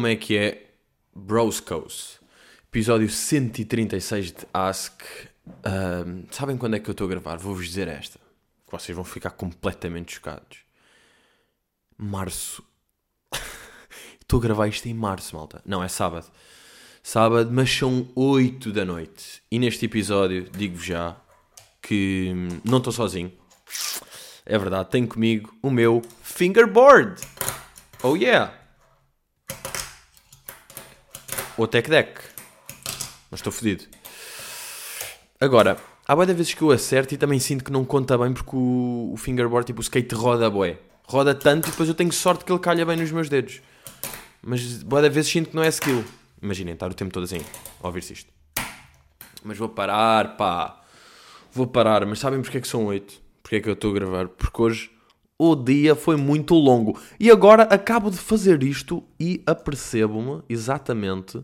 Como é que é? Broscos. Episódio 136 de Ask. Ahm, sabem quando é que eu estou a gravar? Vou-vos dizer esta. Que vocês vão ficar completamente chocados. Março. estou a gravar isto em março, malta. Não, é sábado. Sábado, mas são 8 da noite. E neste episódio, digo-vos já que hum, não estou sozinho. É verdade, tenho comigo o meu fingerboard. Oh yeah! O Tech Deck. Mas estou fodido. Agora, há boa vezes que eu acerto e também sinto que não conta bem porque o, o fingerboard, tipo, o skate roda bué. Roda tanto e depois eu tenho sorte que ele calha bem nos meus dedos. Mas boa vezes sinto que não é skill. Imaginem, estar o tempo todo assim, a ouvir-se isto. Mas vou parar, pá. Vou parar, mas sabem porque é que são 8? Porque é que eu estou a gravar? Porque hoje o dia foi muito longo. E agora acabo de fazer isto e apercebo-me exatamente.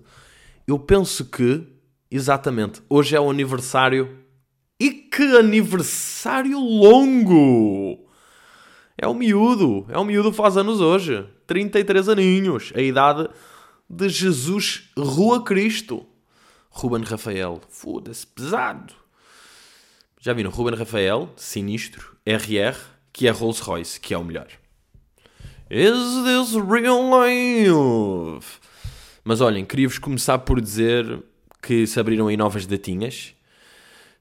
Eu penso que, exatamente, hoje é o aniversário. E que aniversário longo! É o miúdo, é o miúdo faz anos hoje. 33 aninhos. A idade de Jesus Rua Cristo. Ruben Rafael. Foda-se, pesado. Já viram? Ruben Rafael, sinistro. RR, que é Rolls Royce, que é o melhor. Is this real life? Mas olhem, queria-vos começar por dizer que se abriram aí novas datinhas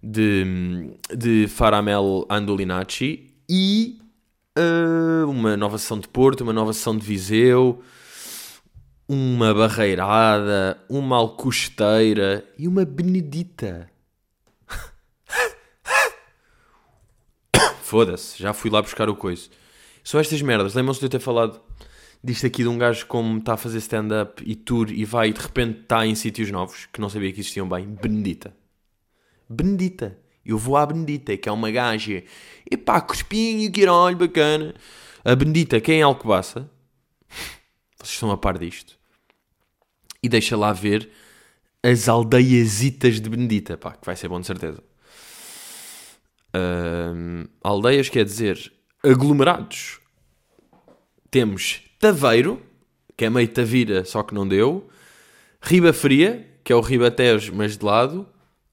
de, de Faramel Andolinacci e uh, uma nova sessão de Porto, uma nova sessão de Viseu, uma barreirada, uma alcosteira e uma benedita. Foda-se, já fui lá buscar o coiso. São estas merdas. Lembram-se de eu ter falado disto aqui de um gajo como está a fazer stand-up e tour e vai e de repente está em sítios novos que não sabia que existiam bem? Benedita. Benedita. Eu vou à Benedita, que é uma gaja. Epá, cuspinho, que olho bacana. A Benedita, quem é Alcobaça? Vocês estão a par disto. E deixa lá ver as aldeiasitas de Benedita, pá, que vai ser bom de certeza. Ahm, aldeias quer dizer aglomerados. Temos Taveiro, que é meio Tavira, só que não deu. Riba Fria, que é o Ribatejo, mas de lado.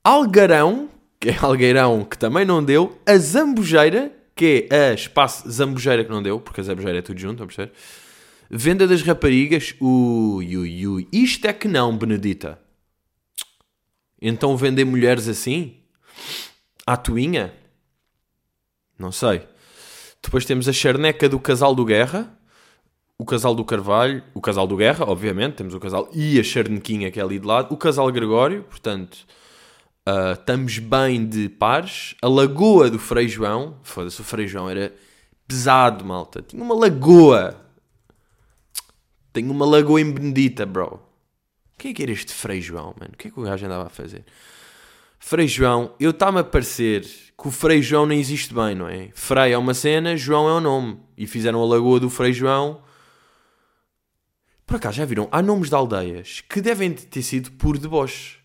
Algarão, que é Algueirão, que também não deu. A Zambujeira, que é a espaço Zambujeira, que não deu, porque a Zambujeira é tudo junto, vamos perceber? Venda das raparigas, ui, ui, ui. Isto é que não, Benedita. Então vender mulheres assim? À tuinha? Não sei. Depois temos a charneca do casal do Guerra, o casal do Carvalho, o casal do Guerra, obviamente, temos o casal e a charnequinha que é ali de lado, o casal Gregório, portanto, ah, estamos bem de pares. A lagoa do Frei João, foda-se, o Frei João era pesado, malta. Tinha uma lagoa. Tenho uma lagoa em Benedita, bro. Quem é que era este Frei João, mano? O que é que o gajo andava a fazer? Frei João, eu está-me a parecer que o Frei João nem existe bem, não é? Frei é uma cena, João é o nome. E fizeram a lagoa do Frei João. Por acaso, já viram? Há nomes de aldeias que devem ter sido por deboche.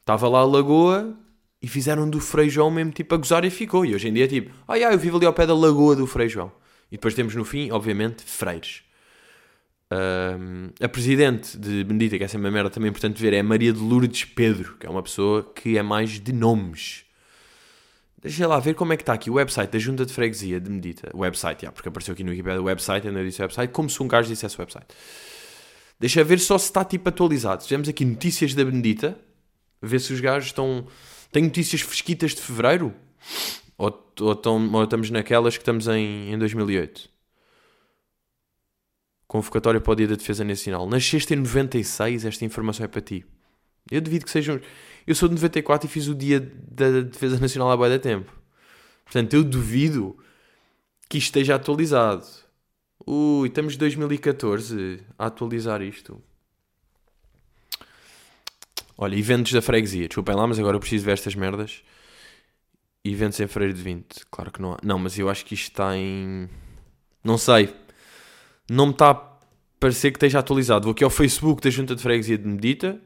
Estava lá a lagoa e fizeram do Frei João mesmo tipo a gozar e ficou. E hoje em dia é tipo, ah, yeah, eu vivo ali ao pé da lagoa do Frei João. E depois temos no fim, obviamente, Freires. Ahm, a presidente de Benedita, que é uma merda também importante ver, é Maria de Lourdes Pedro, que é uma pessoa que é mais de nomes. Deixa lá ver como é que está aqui o website da Junta de Freguesia de Medita. Website, já, porque apareceu aqui no Wikipedia o website, ainda disse website, como se um gajo dissesse website. Deixa ver só se está tipo atualizado. Tivemos aqui notícias da Benedita, ver se os gajos estão. Tem notícias fresquitas de fevereiro? Ou, ou, estão- ou estamos naquelas que estamos em, em 2008? Convocatória para o Dia da Defesa Nacional. Nasceste em 96, esta informação é para ti. Eu devido que sejam. Eu sou de 94 e fiz o Dia da Defesa Nacional há da tempo. Portanto, eu duvido que isto esteja atualizado. Ui, estamos de 2014 a atualizar isto. Olha, eventos da freguesia. Desculpem lá, mas agora eu preciso ver estas merdas. Eventos em Freire de 20. Claro que não há. Não, mas eu acho que isto está em. Não sei. Não me está a parecer que esteja atualizado. Vou aqui ao Facebook da Junta de Freguesia de Medita.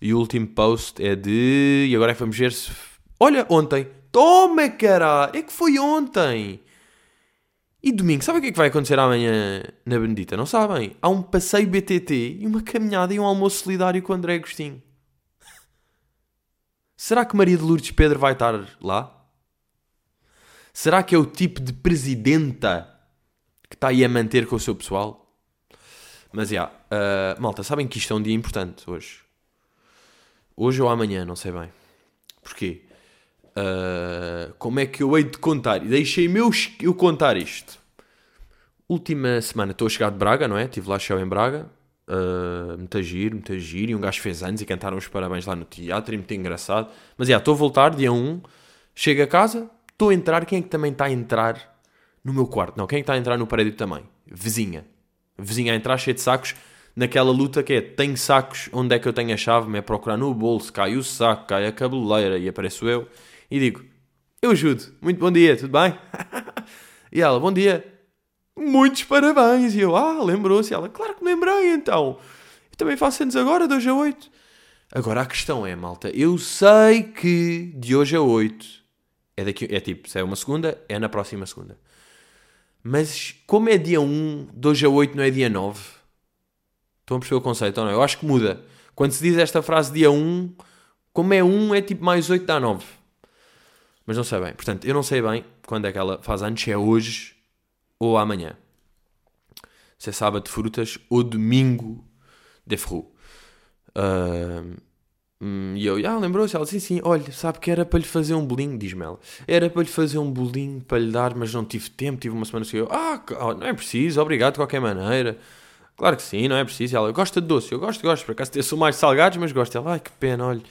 E o último post é de. E agora é que vamos ver se. Olha, ontem. Toma, caralho! É que foi ontem! E domingo, sabe o que é que vai acontecer amanhã na Benedita? Não sabem? Há um passeio BTT e uma caminhada e um almoço solidário com André Agostinho. Será que Maria de Lourdes Pedro vai estar lá? Será que é o tipo de presidenta que está aí a manter com o seu pessoal? Mas, já, yeah, uh, malta, sabem que isto é um dia importante hoje. Hoje ou amanhã, não sei bem. Porquê? Uh, como é que eu hei de contar? Deixei-me eu, eu contar isto. Última semana estou a chegar de Braga, não é? Estive lá show em Braga. Uh, muito giro, muito giro. E um gajo fez anos e cantaram os parabéns lá no teatro e muito engraçado. Mas, já, yeah, estou a voltar, dia 1. Chego a casa, estou a entrar. Quem é que também está a entrar no meu quarto? Não, quem é está a entrar no prédio também? Vizinha. Vizinha a entrar cheia de sacos naquela luta que é tenho sacos, onde é que eu tenho a chave? Me é procurar no bolso, cai o saco, cai a cabeleira e apareço eu e digo: Eu ajudo, muito bom dia, tudo bem? e ela: Bom dia, muitos parabéns. E eu: Ah, lembrou-se. Ela: Claro que me lembrei então. Eu também faço anos agora, de hoje a 8. Agora a questão é, malta, eu sei que de hoje a 8 é, daqui, é tipo, se é uma segunda, é na próxima segunda. Mas como é dia 1, de hoje a 8 não é dia 9? Estão a perceber o conceito ou não? Eu acho que muda. Quando se diz esta frase dia 1, como é 1 é tipo mais 8 dá 9. Mas não sei bem. Portanto, eu não sei bem quando é que ela faz anos, se é hoje ou amanhã. Se é sábado de frutas ou domingo de fru. Uh, e eu, ah, lembrou-se? Ela sim, sim, olha, sabe que era para lhe fazer um bolinho, diz-me ela. Era para lhe fazer um bolinho para lhe dar, mas não tive tempo, tive uma semana assim. Eu, ah, não é preciso, obrigado de qualquer maneira. Claro que sim, não é preciso. Ela gosta de doce, eu gosto, gosto. Por acaso sou mais salgados, mas gosto. Ela, ai que pena, olha.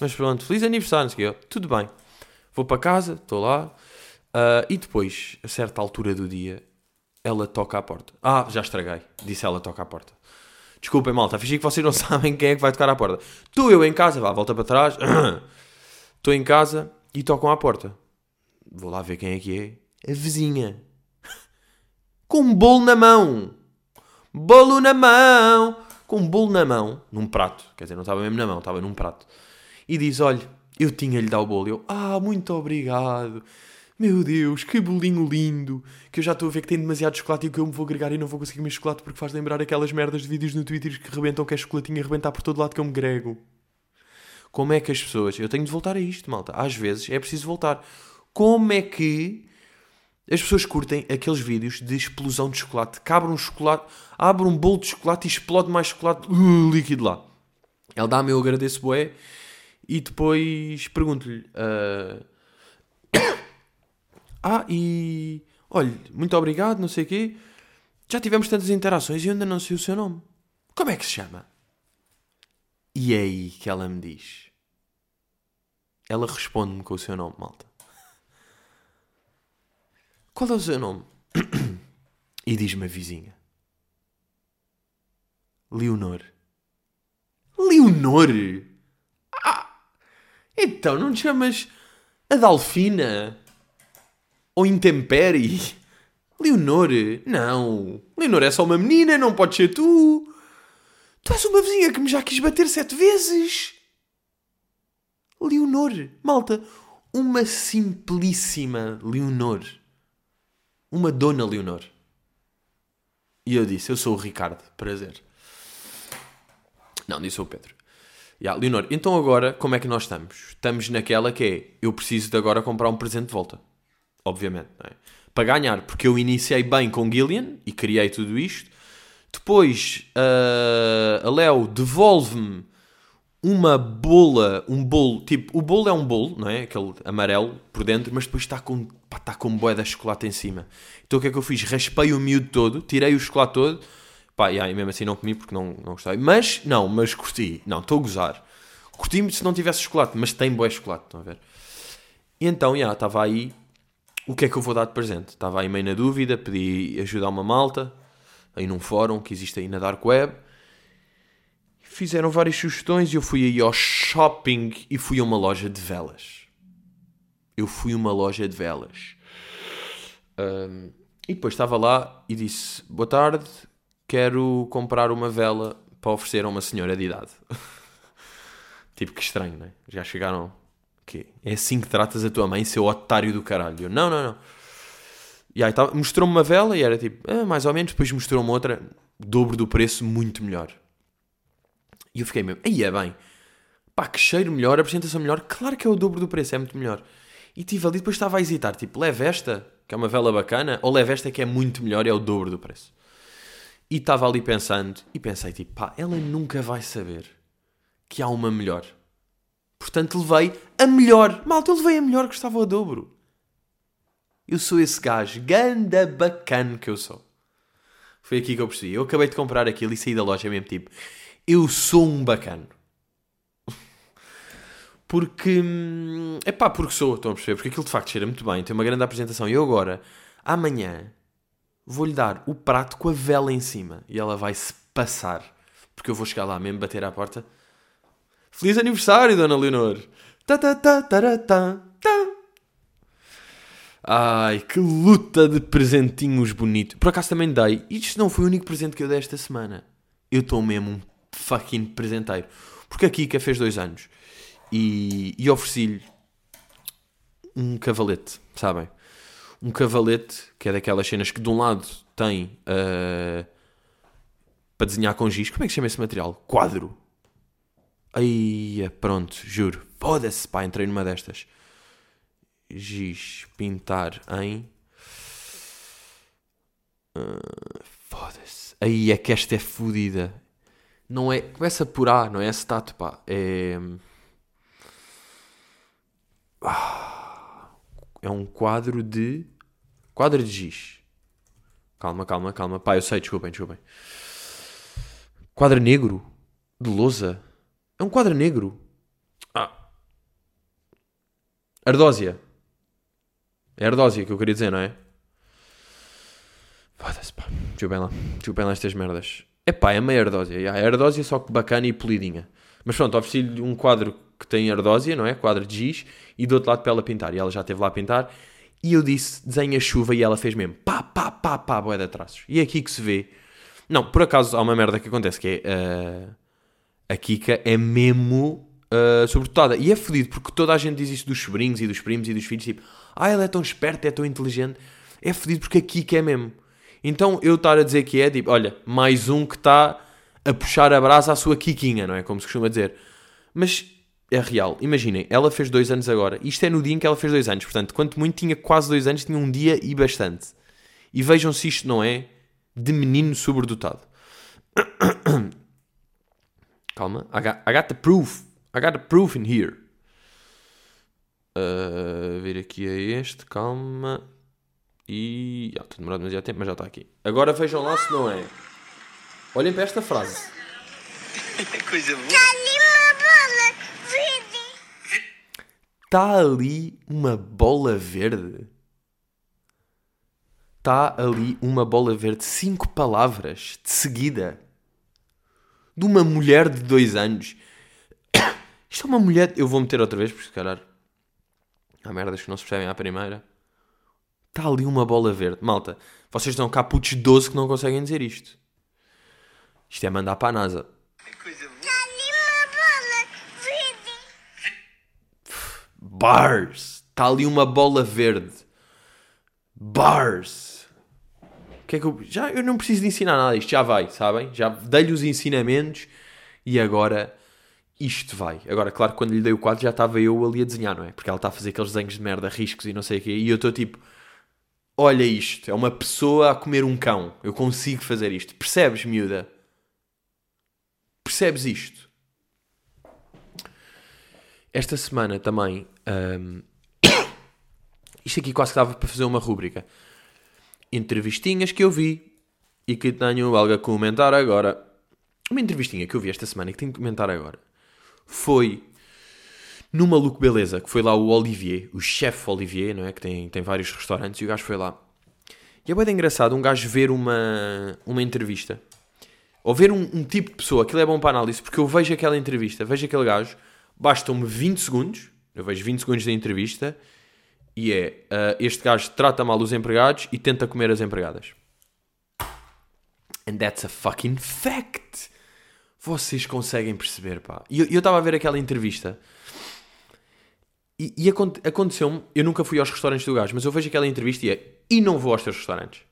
Mas pronto, feliz aniversário, não sei quê. Tudo bem. Vou para casa, estou lá, uh, e depois, a certa altura do dia, ela toca à porta. Ah, já estraguei. Disse ela toca à porta. Desculpem, malta, fingi que vocês não sabem quem é que vai tocar à porta. Estou eu em casa, vá, volta para trás. Estou em casa e tocam à porta. Vou lá ver quem é que é. A vizinha. Com um bolo na mão. Bolo na mão. Com um bolo na mão. Num prato. Quer dizer, não estava mesmo na mão, estava num prato. E diz: Olha, eu tinha-lhe dado o bolo. Eu, ah, muito obrigado. Meu Deus, que bolinho lindo. Que eu já estou a ver que tem demasiado chocolate e que eu me vou agregar e não vou conseguir mais chocolate porque faz lembrar aquelas merdas de vídeos no Twitter que rebentam que é chocolatinho a rebentar por todo lado que eu me grego. Como é que as pessoas. Eu tenho de voltar a isto, malta. Às vezes é preciso voltar. Como é que as pessoas curtem aqueles vídeos de explosão de chocolate? Que abre um chocolate, abre um bolo de chocolate e explode mais chocolate uh, líquido lá. Ela dá-me, eu agradeço, boé. E depois pergunto-lhe: uh... Ah, e. Olha, muito obrigado, não sei o quê. Já tivemos tantas interações e ainda não sei o seu nome. Como é que se chama? E é aí que ela me diz. Ela responde-me com o seu nome, malta. Qual é o seu nome? e diz-me a vizinha. Leonor. Leonor? Então não te chamas Adalfina? Ou Intempere? Leonor? Não. Leonor é só uma menina, não pode ser tu. Tu és uma vizinha que me já quis bater sete vezes. Leonor. Malta, uma simplíssima Leonor. Uma dona Leonor. E eu disse, eu sou o Ricardo, prazer. Não, disse o Pedro. Yeah, Leonor, então agora como é que nós estamos? Estamos naquela que é eu preciso de agora comprar um presente de volta. Obviamente, é? Para ganhar, porque eu iniciei bem com Gillian e criei tudo isto. Depois uh, a Léo devolve-me uma bola, um bolo, tipo, o bolo é um bolo, não é? Aquele amarelo por dentro, mas depois está com, pá, está com boeda de chocolate em cima. Então o que é que eu fiz? Raspei o miúdo todo, tirei o chocolate todo Pá, e aí mesmo assim não comi porque não, não gostei. Mas, não, mas curti. Não, estou a gozar. Curti-me se não tivesse chocolate, mas tem boé chocolate, estão a ver? E então, já, estava aí. O que é que eu vou dar de presente? Estava aí meio na dúvida, pedi ajuda a uma malta, aí num fórum que existe aí na Dark Web. Fizeram várias sugestões e eu fui aí ao shopping e fui a uma loja de velas. Eu fui a uma loja de velas. Um, e depois estava lá e disse: Boa tarde, quero comprar uma vela para oferecer a uma senhora de idade. tipo, que estranho, não é? Já chegaram. Que é assim que tratas a tua mãe, seu otário do caralho. Eu, não, não, não. E aí mostrou-me uma vela e era tipo, ah, mais ou menos. Depois mostrou-me outra, dobro do preço, muito melhor. E eu fiquei mesmo, aí é bem. Pá, que cheiro melhor, apresentação melhor. Claro que é o dobro do preço, é muito melhor. E tive ali, depois estava a hesitar, tipo, leve esta, que é uma vela bacana, ou leve esta que é muito melhor e é o dobro do preço. E estava ali pensando, e pensei, tipo, pá, ela nunca vai saber que há uma melhor. Portanto, levei a melhor. Malta, eu levei a melhor que estava ao dobro. Eu sou esse gajo, ganda bacana que eu sou. Foi aqui que eu percebi. Eu acabei de comprar aquilo e saí da loja mesmo, tipo, eu sou um bacano. Porque, é pá, porque sou, estão a perceber? Porque aquilo de facto cheira muito bem, tem uma grande apresentação. E eu agora, amanhã, vou-lhe dar o prato com a vela em cima e ela vai-se passar. Porque eu vou chegar lá mesmo, bater à porta. Feliz aniversário, Dona Leonor! Ta ta ta ta ta ta. Ai, que luta de presentinhos bonitos. Por acaso também dei. Isto não foi o único presente que eu dei esta semana. Eu estou mesmo um fucking presenteiro. Porque a Kika fez dois anos. E, e ofereci-lhe um cavalete, sabem? Um cavalete, que é daquelas cenas que de um lado tem uh, para desenhar com giz. Como é que se chama esse material? Quadro. Aí, pronto, juro. Foda-se, pá, entrei numa destas. Giz, pintar em. Uh, Foda-se. Aí é que esta é fodida. Não é. Começa por A, não é acetato, pá. É. Ah, é um quadro de. Quadro de giz. Calma, calma, calma. Pá, eu sei, desculpem, desculpem. Quadro negro? De lousa? É um quadro negro. Ah. Ardósia. É ardósia que eu queria dizer, não é? Foda-se, pá. Desculpem lá. Desculpem lá estas merdas. É pá, é meio ardósia. Yeah, é ardósia só que bacana e polidinha. Mas pronto, ofereci-lhe um quadro que tem ardósia, não é? Quadro de giz. E do outro lado para ela pintar. E ela já esteve lá a pintar. E eu disse, desenha chuva. E ela fez mesmo pá, pá, pá, pá, boé de traços. E é aqui que se vê. Não, por acaso há uma merda que acontece que é... Uh, a Kika é mesmo uh, sobredotada. E é fodido porque toda a gente diz isso dos sobrinhos e dos primos e dos filhos. Tipo, ah, ela é tão esperta, é tão inteligente. É fodido porque a Kika é mesmo. Então eu estar a dizer que é, tipo, olha, mais um que está a puxar a brasa à sua Kikinha, não é? Como se costuma dizer. Mas é real. Imaginem, ela fez dois anos agora. Isto é no dia em que ela fez dois anos. Portanto, quanto muito tinha quase dois anos, tinha um dia e bastante. E vejam se isto não é de menino sobredotado. Calma. I got, I got the proof. I got the proof in here. Uh, ver aqui a este. Calma. E. Já, estou demorado demasiado tempo, mas já está aqui. Agora vejam lá se não é. Olhem para esta frase. Coisa boa. Está ali uma bola verde. Está ali uma bola verde. Cinco palavras de seguida. De uma mulher de dois anos. Isto é uma mulher. Eu vou meter outra vez, porque se calhar. Há merdas que não se percebem à primeira. Está ali uma bola verde. Malta, vocês estão cá putos 12 que não conseguem dizer isto. Isto é mandar para a NASA. Coisa boa. Bars. Está ali uma bola verde. Bars. Que é que eu, já, eu não preciso de ensinar nada. Isto já vai, sabem? Já dei-lhe os ensinamentos e agora isto vai. Agora, claro que quando lhe dei o quadro já estava eu ali a desenhar, não é? Porque ela está a fazer aqueles desenhos de merda, riscos e não sei o quê. E eu estou tipo, olha isto. É uma pessoa a comer um cão. Eu consigo fazer isto. Percebes, miúda? Percebes isto? Esta semana também. hum, isto aqui quase que dava para fazer uma rúbrica. Entrevistinhas que eu vi e que tenho algo a comentar agora. Uma entrevistinha que eu vi esta semana e que tenho que comentar agora foi no Maluco Beleza, que foi lá o Olivier, o chefe Olivier, não é? Que tem, tem vários restaurantes e o gajo foi lá. E é bem engraçado um gajo ver uma, uma entrevista ou ver um, um tipo de pessoa, aquilo é bom para análise, porque eu vejo aquela entrevista, vejo aquele gajo, bastam-me 20 segundos, eu vejo 20 segundos da entrevista, e é, ah, este gajo trata mal os empregados e tenta comer as empregadas. And that's a fucking fact. Vocês conseguem perceber, pá. E eu estava a ver aquela entrevista, E, e aconte- aconteceu-me, eu nunca fui aos restaurantes do gajo, mas eu vejo aquela entrevista e é, e não vou aos teus restaurantes.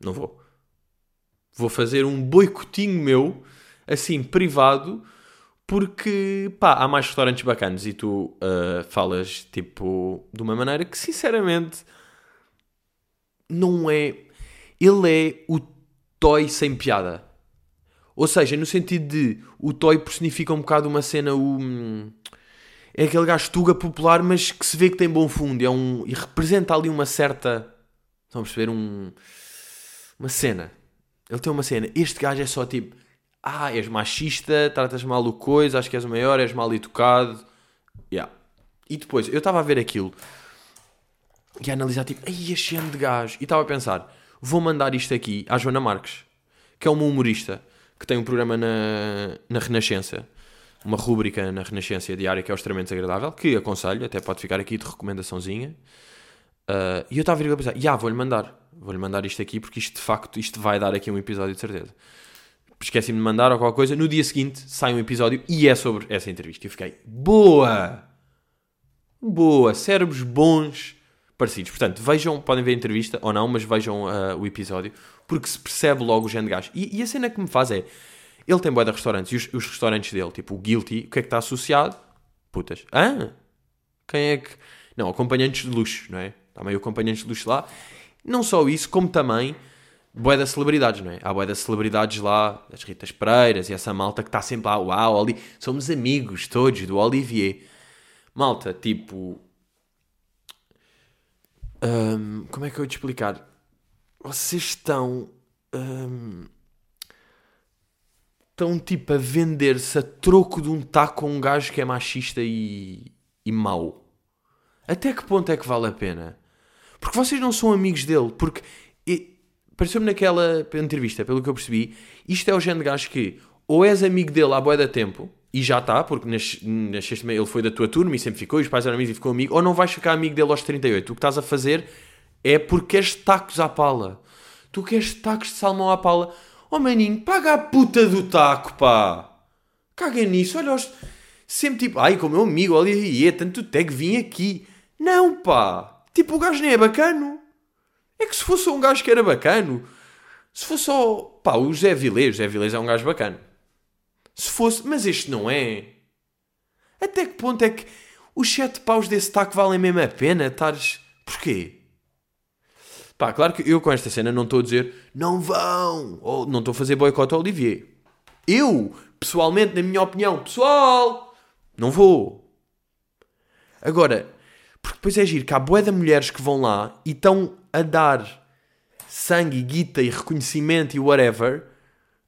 Não vou. Vou fazer um boicotinho meu, assim, privado, porque, pá, há mais restaurantes bacanas e tu ah, falas, tipo, de uma maneira que, sinceramente, não é... Ele é o toy sem piada. Ou seja, no sentido de o toy personifica um bocado uma cena, o... hum, É aquele gajo tuga popular, mas que se vê que tem bom fundo. É um, e representa ali uma certa... Estão a perceber? Um, uma cena. Ele tem uma cena. Este gajo é só tipo... Ah, és machista, tratas mal o coisa, acho que és o maior, és mal educado. Yeah. E depois, eu estava a ver aquilo e a analisar tipo, ai, ano de gajo. E estava a pensar, vou mandar isto aqui à Joana Marques, que é uma humorista que tem um programa na, na Renascença, uma rúbrica na Renascença diária que é extremamente desagradável, que aconselho, até pode ficar aqui de recomendaçãozinha. Ah, e eu estava a vir a pensar, já, vou-lhe mandar, vou-lhe mandar isto aqui porque isto de facto, isto vai dar aqui um episódio de certeza. Esqueci-me de mandar ou qualquer coisa, no dia seguinte sai um episódio e é sobre essa entrevista. Eu fiquei, boa! Boa, cérebros bons parecidos. Portanto, vejam, podem ver a entrevista ou não, mas vejam ah, o episódio, porque se percebe logo o género de gajo. E, e a cena que me faz é, ele tem boa de restaurantes, e os, os restaurantes dele, tipo o Guilty, o que é que está associado? Putas. Hã? Quem é que... Não, acompanhantes de luxo, não é? Meio acompanhantes de luxo lá. Não só isso, como também boé das celebridades, não é? Há boé das celebridades lá, das Ritas Pereiras e essa malta que está sempre lá, uau, ali, somos amigos todos do Olivier. Malta, tipo, Hum, como é que eu ia te explicar? Vocês estão. hum, estão tipo a vender-se a troco de um taco com um gajo que é machista e, e mau. Até que ponto é que vale a pena? Porque vocês não são amigos dele. Porque pareceu-me naquela entrevista, pelo que eu percebi, isto é o género de gajo que ou és amigo dele há boia da tempo e já está, porque nas, nas sexta ele foi da tua turma e sempre ficou, e os pais eram amigos e ficou amigo, ou não vais ficar amigo dele aos 38. O que estás a fazer é porque queres tacos à pala. Tu queres tacos de salmão à pala. Oh maninho, paga a puta do taco, pá. Caga nisso, olha os... Sempre tipo, ai, com o meu amigo, olha aí, é tanto tag, vim aqui. Não, pá. Tipo, o gajo nem é bacano. É que se fosse um gajo que era bacano, se fosse só, pá, o José Vilés, o José Vilés é um gajo bacano. Se fosse, mas este não é. Até que ponto é que os sete paus desse taco valem mesmo a pena? Estares. Porquê? Pá, claro que eu com esta cena não estou a dizer não vão, ou não estou a fazer boicote ao Olivier. Eu, pessoalmente, na minha opinião, pessoal, não vou. Agora, porque depois é giro que há bué de mulheres que vão lá e estão a dar sangue, guita e reconhecimento e whatever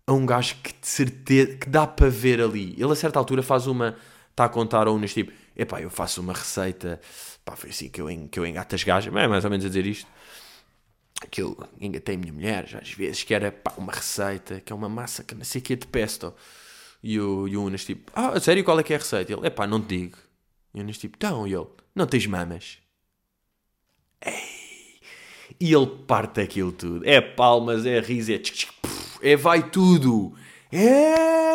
a um gajo que de certeza que dá para ver ali. Ele a certa altura faz uma. Está a contar a unas tipo: epá, eu faço uma receita. Pá, foi assim que eu, que eu engato as gajas. É mais ou menos a dizer isto. Que eu engatei a minha mulher, já às vezes, que era pá, uma receita, que é uma massa que não sei o que é de pesto. E o, e o Unas tipo: ah, sério, qual é que é a receita? Ele: epá, não te digo. E o Unas tipo: então, e ele: não tens mamas. E ele parte aquilo tudo. É palmas, é riso, é, tchic, tchic, puf, é vai tudo. É.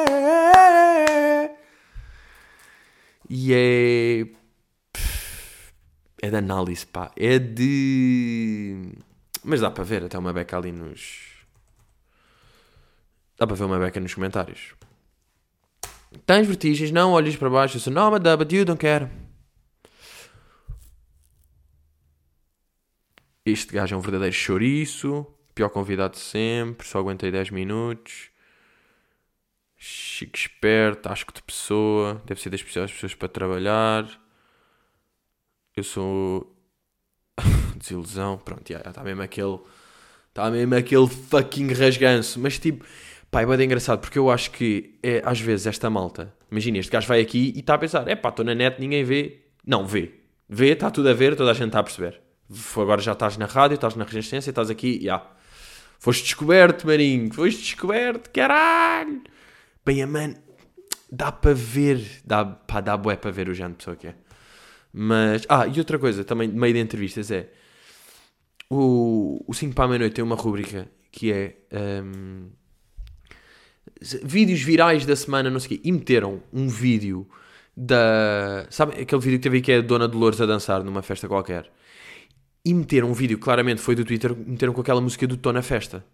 E é. É de análise, pá. É de. Mas dá para ver até uma beca ali nos. Dá para ver uma beca nos comentários. Tens vertigens? Não olhes para baixo. Eu sou, but but you don't care. Este gajo é um verdadeiro chouriço. Pior convidado de sempre. Só aguentei 10 minutos. Chico esperto. Asco de pessoa. Deve ser das piores pessoas para trabalhar. Eu sou. Desilusão. Pronto, já está mesmo aquele. Está mesmo aquele fucking rasganço. Mas tipo. Pá, é bem engraçado porque eu acho que é, às vezes esta malta. Imagina, este gajo vai aqui e está a pensar: é pá, estou na net, ninguém vê. Não, vê. Vê, está tudo a ver, toda a gente está a perceber. Agora já estás na rádio, estás na resistência, estás aqui, já. Foste descoberto, maninho. Foste descoberto, caralho. Bem, mano, dá para ver. Dá, pá, dá bué para ver o género de pessoa que é. Mas, ah, e outra coisa também, de meio de entrevistas, é. O, o 5 para a meia-noite tem uma rúbrica que é. hum, vídeos virais da semana, não sei o quê. E meteram um vídeo da. Sabe aquele vídeo que teve que é a Dona Dolores a dançar numa festa qualquer? E meteram um vídeo, claramente foi do Twitter, meteram com aquela música do Tô na Festa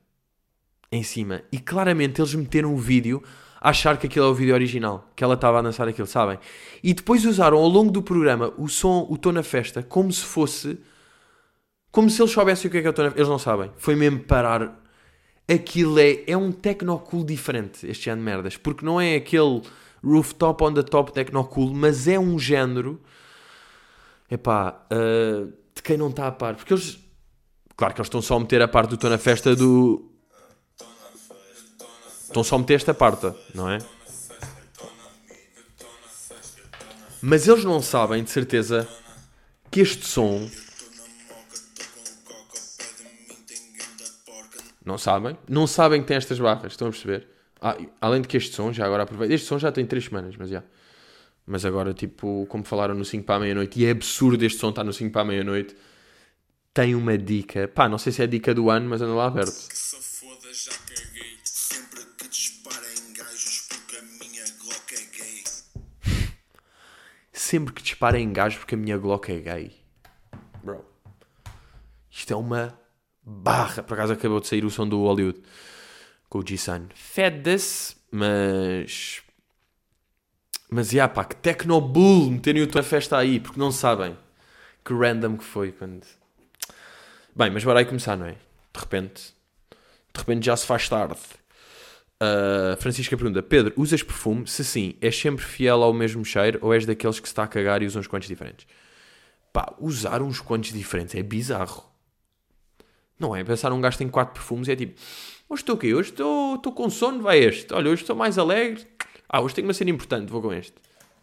em cima. E claramente eles meteram o vídeo a achar que aquilo é o vídeo original, que ela estava a dançar aquilo, sabem? E depois usaram ao longo do programa o som, o Tô na Festa, como se fosse. Como se eles soubessem o que é que é o Tô na Festa. Eles não sabem. Foi mesmo parar. Aquilo é, é um tecnocool diferente, este género de merdas. Porque não é aquele rooftop on the top tecnocool, mas é um género. Epá, uh, de quem não está a par. Porque eles. Claro que eles estão só a meter a parte do Tô na Festa do. Estão só a meter esta parte, não é? Mas eles não sabem de certeza que este som. Não sabem. Não sabem que tem estas barras, estão a perceber? Ah, além de que este som, já agora aproveito. Este som já tem 3 semanas, mas já. Mas agora, tipo, como falaram no 5 para a meia-noite, e é absurdo este som estar no 5 para a meia-noite, tem uma dica. Pá, não sei se é a dica do ano, mas anda lá aberto. Que se foda, já caguei. Sempre que disparem gajos, porque a minha Glock é gay. Sempre que dispara em gajos porque a minha Glock é gay. Bro. Isto é uma barra. Por acaso acabou de sair o som do Hollywood. Com o G-Sun. Fed-se, mas... Mas, já pá, que Tecnobull meterem o tua festa aí, porque não sabem. Que random que foi quando... Bem, mas bora aí começar, não é? De repente... De repente já se faz tarde. Uh, Francisca pergunta: Pedro, usas perfume? Se sim, és sempre fiel ao mesmo cheiro ou és daqueles que se está a cagar e usa uns quantos diferentes? Pá, usar uns quantos diferentes é bizarro. Não é? Pensar um gajo tem quatro perfumes é tipo: Hoje estou o quê? Hoje estou estou com sono, vai este. Olha, hoje estou mais alegre. Ah, hoje tenho uma cena importante, vou com este.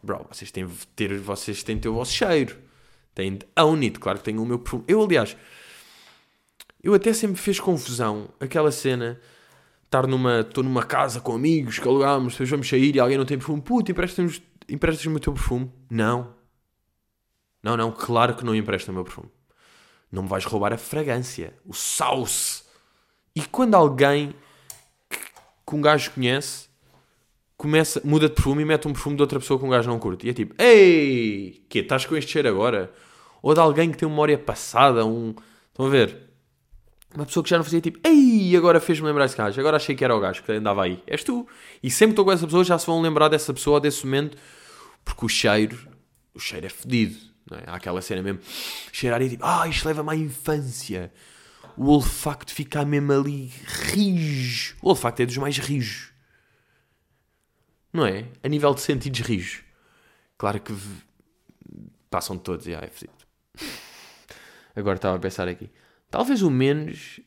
Bro, vocês têm ter, vocês têm de ter o vosso cheiro. Têm de own it. Claro que tenho o meu perfume. Eu, aliás, eu até sempre fez confusão aquela cena estar numa, estou numa casa com amigos que alugámos, depois vamos sair e alguém não tem perfume, puto, emprestas-me emprestas o teu perfume? Não. Não, não, claro que não empresta o meu perfume. Não me vais roubar a fragrância, o sauce. E quando alguém que, que um gajo conhece começa, muda de perfume e mete um perfume de outra pessoa que um gajo não curte. E é tipo, ei, que estás com este cheiro agora? Ou de alguém que tem uma memória passada, um... Estão a ver? Uma pessoa que já não fazia tipo, ei, agora fez-me lembrar esse gajo, agora achei que era o gajo que andava aí. És tu. E sempre que estou com essa pessoa já se vão lembrar dessa pessoa, desse momento, porque o cheiro, o cheiro é fedido. Não é? Há aquela cena mesmo, cheirar e tipo, ah, isto leva-me à infância. O olfacto fica mesmo ali rijo. O olfacto é dos mais rijos. Não é? A nível de sentidos rijos. Claro que passam todos, e ah, é fedido. Agora estava a pensar aqui. Talvez o menos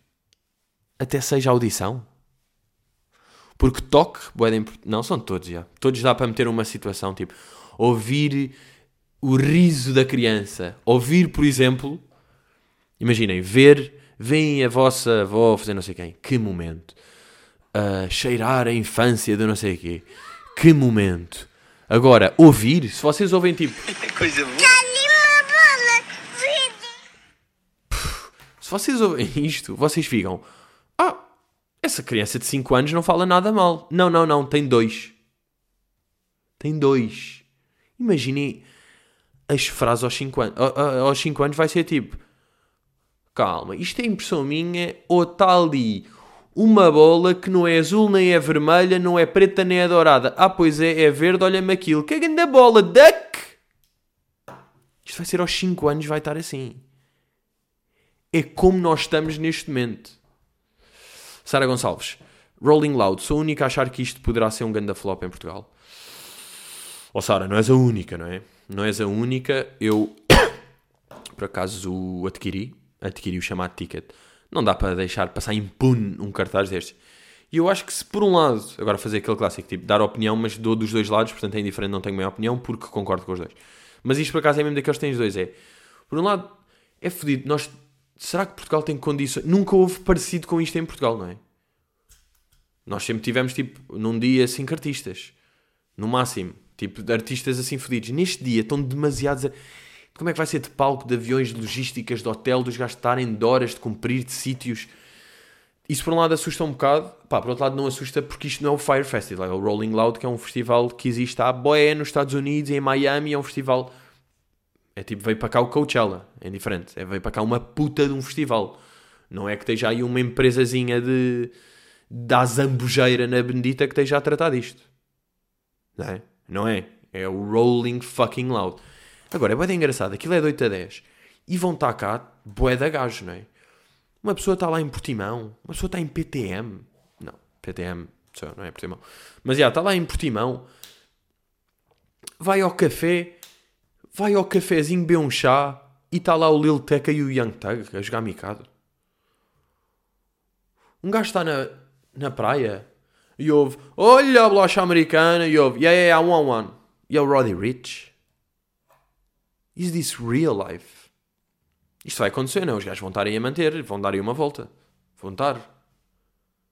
até seja audição. Porque toque, não são todos já. Todos dá para meter uma situação tipo ouvir o riso da criança, ouvir, por exemplo, imaginem, ver, veem a vossa avó fazer não sei quem, que momento. Ah, cheirar a infância de não sei quê, que momento. Agora, ouvir, se vocês ouvem tipo, Coisa boa. Se vocês ouvem isto, vocês ficam: Ah, essa criança de 5 anos não fala nada mal. Não, não, não, tem dois. Tem dois. Imaginem as frases aos 5 anos. Aos 5 anos vai ser tipo: Calma, isto é impressão minha ou está ali uma bola que não é azul nem é vermelha, não é preta nem é dourada. Ah, pois é, é verde, olha-me aquilo. Que grande bola, duck! Isto vai ser aos 5 anos, vai estar assim é como nós estamos neste momento. Sara Gonçalves, Rolling Loud, sou a única a achar que isto poderá ser um ganda flop em Portugal. Ó Sara, não és a única, não é? Não és a única. Eu, por acaso, o adquiri. Adquiri o chamado ticket. Não dá para deixar passar impune um cartaz destes. E eu acho que se por um lado, agora fazer aquele clássico, tipo, dar opinião, mas dou dos dois lados, portanto é indiferente, não tenho minha opinião, porque concordo com os dois. Mas isto por acaso é mesmo daqueles que têm os dois, é... Por um lado, é fodido, nós... Será que Portugal tem condições... Nunca houve parecido com isto em Portugal, não é? Nós sempre tivemos, tipo, num dia cinco artistas. No máximo. Tipo, artistas assim fodidos. Neste dia estão demasiados a... Como é que vai ser de palco, de aviões, de logísticas, de hotel, dos gajos estarem de horas, de cumprir, de sítios... isso por um lado assusta um bocado, pá, por outro lado não assusta porque isto não é o Fire Festival, é o Rolling Loud, que é um festival que existe há boé nos Estados Unidos, em Miami, é um festival. É tipo, veio para cá o Coachella, é diferente. É, veio para cá uma puta de um festival. Não é que esteja aí uma empresazinha de. da zambujeira na Bendita que esteja a tratar disto. Não é? Não é. É o Rolling fucking Loud. Agora, é bué de engraçado, aquilo é de 8 a 10. E vão estar cá, bué da gajo, não é? Uma pessoa está lá em Portimão, uma pessoa está em PTM. Não, PTM, não é Portimão. Mas já, está lá em Portimão. Vai ao café, vai ao cafezinho beber um chá e está lá o Lil Teca e o Young Thug a jogar micado. Um gajo está na, na praia e ouve, olha a bolacha americana e ouve, yeah, yeah, yeah, one, one. E é o Roddy Rich. Is this real life? Isto vai acontecer, não? Os gajos vão estar aí a manter, vão dar aí uma volta. Vão estar.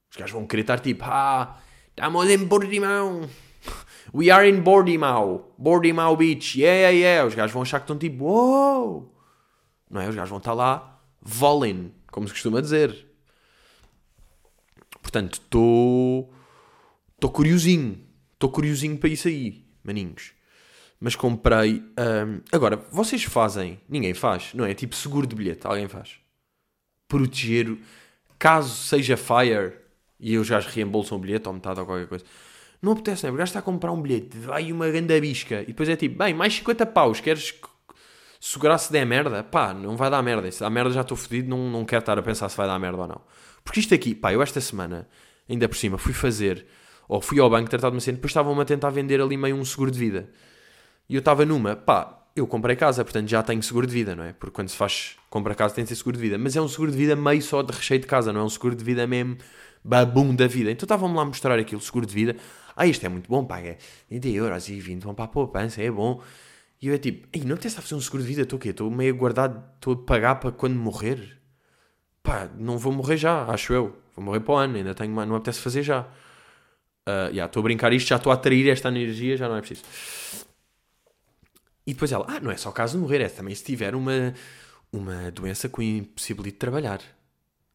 Os gajos vão querer estar tipo, ah, estamos em Portimão. We are in Bordimau. Bordimau Beach. Yeah, yeah, yeah. Os gajos vão achar que estão tipo, wow. Não é? Os gajos vão estar lá, volem, como se costuma dizer. Portanto, estou. Estou curiosinho. Estou curiosinho para isso aí, maninhos. Mas comprei. hum, agora, vocês fazem. Ninguém faz, não é? Tipo seguro de bilhete. Alguém faz. Proteger. Caso seja fire e os gajos reembolsam o bilhete ou metade ou qualquer coisa. Não apetece, não é? Gajo está a comprar um bilhete, vai uma grande bisca e depois é tipo, bem, mais 50 paus, queres que segurar se der merda? Pá, não vai dar merda. Se dá merda já estou fodido, não, não quero estar a pensar se vai dar merda ou não. Porque isto aqui, pá, eu esta semana, ainda por cima, fui fazer, ou fui ao banco tratar de uma cena, depois estavam-me a tentar vender ali meio um seguro de vida. E eu estava numa, pá, eu comprei casa, portanto já tenho seguro de vida, não é? Porque quando se faz, compra casa tem de ter seguro de vida. Mas é um seguro de vida meio só de recheio de casa, não é um seguro de vida mesmo babum da vida. Então estavam-me lá a mostrar aquilo, seguro de vida. Ah, isto é muito bom, pá, é 30 euros e 20 vão para a poupança, é bom. E eu é tipo, ei, não apetece a fazer um seguro de vida, estou o quê? Estou meio guardado, estou a pagar para quando morrer? Pá, não vou morrer já, acho eu. Vou morrer para o ano, ainda tenho, uma- não apetece fazer já. Já, estou a brincar isto, já estou a atrair esta energia, já não é preciso. E depois ela, ah, não é só caso de morrer, é também se tiver uma, uma doença que o impossibilite de trabalhar.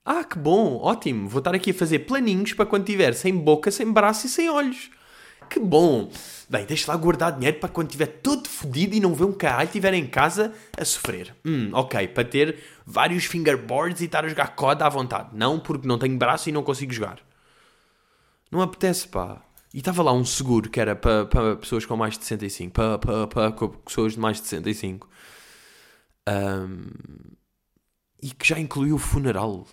Ah, que bom, ótimo, vou estar aqui a fazer planinhos para quando tiver sem boca, sem braço e sem olhos. Que bom. Bem, deixa lá guardar dinheiro para quando estiver todo fodido e não ver um caralho estiver em casa a sofrer. Hum, ok, para ter vários fingerboards e estar a jogar COD à vontade. Não, porque não tenho braço e não consigo jogar. Não apetece, pá. E estava lá um seguro que era para, para pessoas com mais de 65. Para, para, para co- pessoas de mais de 65. Ahm, e que já incluiu o funeral.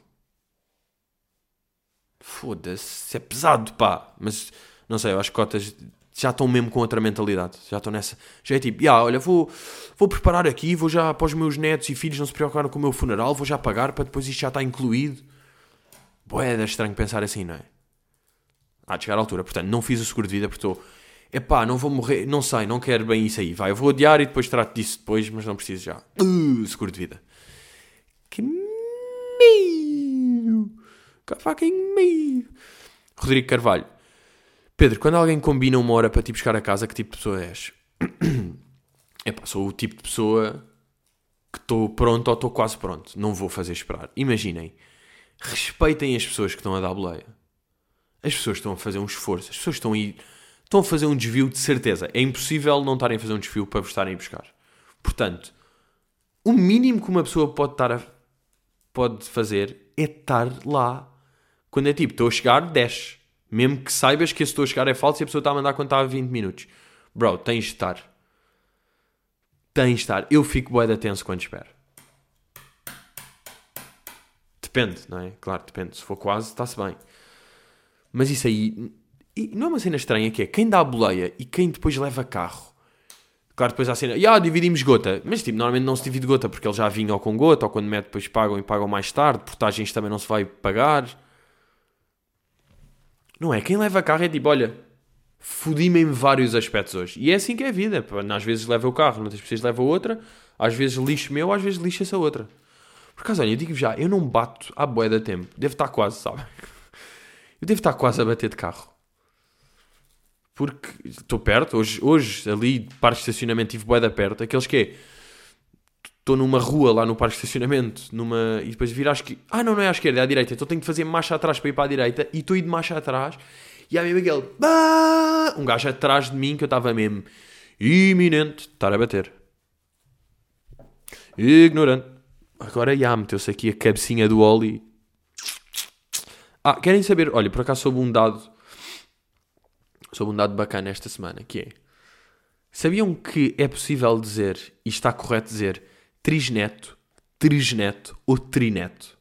Foda-se. É pesado, pá. Mas, não sei, eu acho que cotas já estão mesmo com outra mentalidade. Já estão nessa. Já é tipo, "Ya, olha, vou, vou preparar aqui, vou já para os meus netos e filhos não se preocuparem com o meu funeral, vou já pagar para depois isto já está incluído. Boeda estranho pensar assim, não é? Há de chegar à altura. Portanto, não fiz o seguro de vida porque estou. Epá, não vou morrer, não sei, não quero bem isso aí. Vai, eu vou adiar e depois trato disso depois, mas não preciso já. Uh, seguro de vida. Que meio. Que fucking meio. Rodrigo Carvalho. Pedro, quando alguém combina uma hora para te buscar a casa, que tipo de pessoa és? Epá, sou o tipo de pessoa que estou pronto ou estou quase pronto. Não vou fazer esperar. Imaginem. Respeitem as pessoas que estão a dar boleia. As pessoas estão a fazer um esforço. As pessoas estão a ir... Estão a fazer um desvio de certeza. É impossível não estarem a fazer um desvio para vos estarem a buscar. Portanto, o mínimo que uma pessoa pode estar a... pode fazer é estar lá. Quando é tipo, estou a chegar, desce. Mesmo que saibas que esse estou a chegar é falso e a pessoa está a mandar quando está a 20 minutos. Bro, tens de estar. Tens de estar. Eu fico bué de tenso quando espero. Depende, não é? Claro, depende. Se for quase, está-se bem. Mas isso aí... e não é uma cena estranha que é quem dá a boleia e quem depois leva carro. Claro, depois há a cena, ah, dividimos gota. Mas, tipo, normalmente não se divide gota porque ele já vinha ou com gota, ou quando mete depois pagam e pagam mais tarde. Portagens também não se vai pagar. Não é? Quem leva carro é tipo, olha, fodi-me em vários aspectos hoje. E é assim que é a vida. Às vezes leva o carro, muitas vezes leva outra. Às vezes lixo meu, às vezes lixa essa outra. Por acaso, olha, eu digo já, eu não bato à boia da tempo. Devo estar quase, sabe? Eu devo estar quase a bater de carro. Porque estou perto, hoje, hoje ali, parque de estacionamento, tive boeda perto. Aqueles que é, estou numa rua lá no parque de estacionamento, numa, e depois viro à esquerda. Ah, não, não é à esquerda, é à direita. Então tenho de fazer marcha atrás para ir para a direita e estou a ir de marcha atrás. E há mesmo aquele. Um gajo atrás de mim que eu estava mesmo iminente de estar a bater. Ignorante. Agora já meteu-se aqui a cabecinha do Oli. Ah, querem saber? Olha, por acaso soube um dado. Soube um dado bacana esta semana, que é... Sabiam que é possível dizer, e está correto dizer, trisneto, trisneto ou trineto?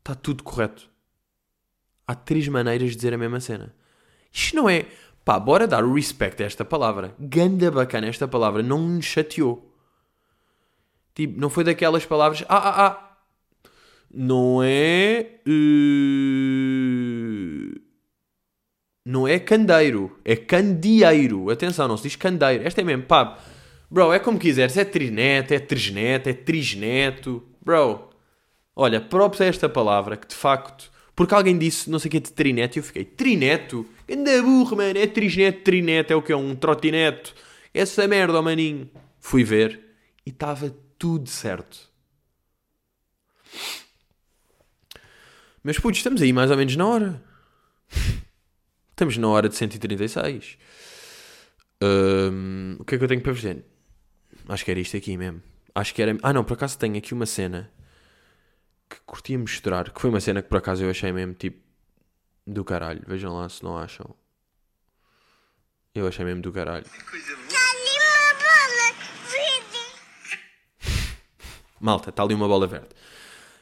Está tudo correto. Há três maneiras de dizer a mesma cena. Isto não é... Pá, bora dar respect a esta palavra. Ganda bacana esta palavra. Não me chateou. Tipo, não foi daquelas palavras... Ah, ah, ah. Não é... eh, Não é candeiro. É candeeiro. Atenção, não se diz candeiro. Esta é mesmo, pá. Bro, é como quiseres. É trineto, é trisneto, é trisneto. Bro, olha, próprio a esta palavra que de facto... Porque alguém disse, não sei o que, de trineto, e eu fiquei, trineto? Ganda burro, mano, é trisneto, trineto, é o que é? Um trotineto. Essa merda, maninho. Fui ver e estava tudo certo. Mas putos, estamos aí mais ou menos na hora. Estamos na hora de 136. Hum, o que é que eu tenho para vos dizer? Acho que era isto aqui mesmo. Acho que era. Ah, não, por acaso tenho aqui uma cena que curtia mostrar. Que foi uma cena que por acaso eu achei mesmo tipo do caralho. Vejam lá se não acham. Eu achei mesmo do caralho. Malta, está ali uma bola verde.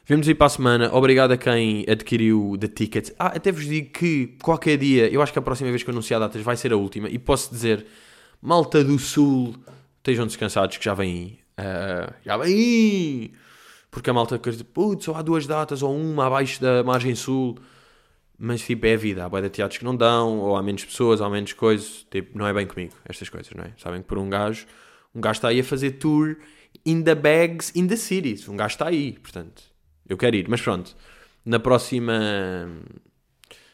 Vemos aí para a semana. Obrigado a quem adquiriu the ticket. Ah, até vos digo que qualquer dia, eu acho que a próxima vez que eu anunciar datas vai ser a última. E posso dizer, malta do Sul, estejam descansados que já vem aí. Ah, já vem aí! Porque a malta quer dizer, putz, só há duas datas ou uma abaixo da margem sul. Mas tipo, é a vida. Há de teatros que não dão, ou há menos pessoas, há menos coisas. Tipo, não é bem comigo, estas coisas, não é? Sabem que por um gajo, um gajo está aí a fazer tour in the bags, in the cities. Um gajo está aí, portanto, eu quero ir. Mas pronto, na próxima.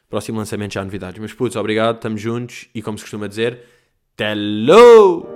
Próximo lançamento já há novidades. Mas putz, obrigado, estamos juntos e como se costuma dizer, hello!